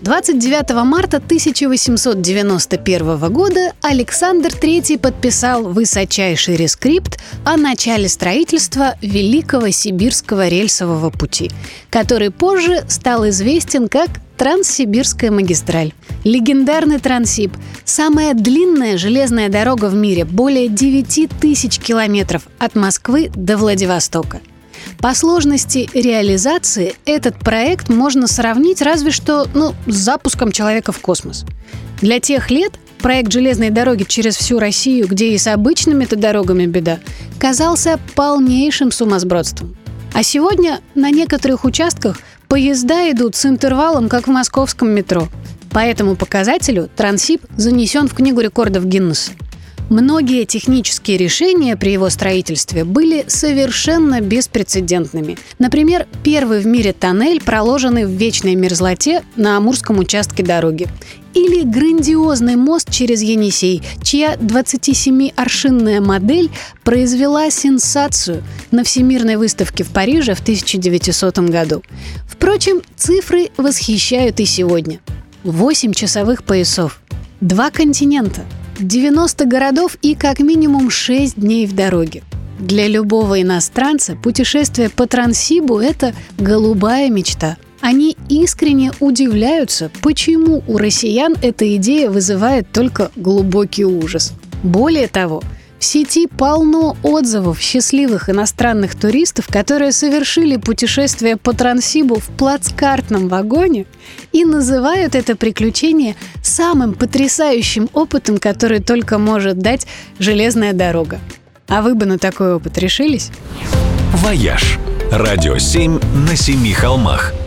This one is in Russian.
29 марта 1891 года Александр III подписал высочайший рескрипт о начале строительства Великого Сибирского рельсового пути, который позже стал известен как Транссибирская магистраль. Легендарный Транссиб – самая длинная железная дорога в мире, более 9 тысяч километров от Москвы до Владивостока. По сложности реализации этот проект можно сравнить разве что ну, с запуском человека в космос. Для тех лет проект железной дороги через всю Россию, где и с обычными-то дорогами беда, казался полнейшим сумасбродством. А сегодня на некоторых участках поезда идут с интервалом, как в московском метро. По этому показателю Трансип занесен в Книгу рекордов Гиннесса. Многие технические решения при его строительстве были совершенно беспрецедентными. Например, первый в мире тоннель, проложенный в вечной мерзлоте на Амурском участке дороги. Или грандиозный мост через Енисей, чья 27-аршинная модель произвела сенсацию на Всемирной выставке в Париже в 1900 году. Впрочем, цифры восхищают и сегодня. 8 часовых поясов, два континента – 90 городов и как минимум 6 дней в дороге. Для любого иностранца путешествие по Транссибу – это голубая мечта. Они искренне удивляются, почему у россиян эта идея вызывает только глубокий ужас. Более того, в сети полно отзывов счастливых иностранных туристов, которые совершили путешествие по Транссибу в плацкартном вагоне и называют это приключение самым потрясающим опытом, который только может дать железная дорога. А вы бы на такой опыт решились? «Вояж» – радио 7 на семи холмах –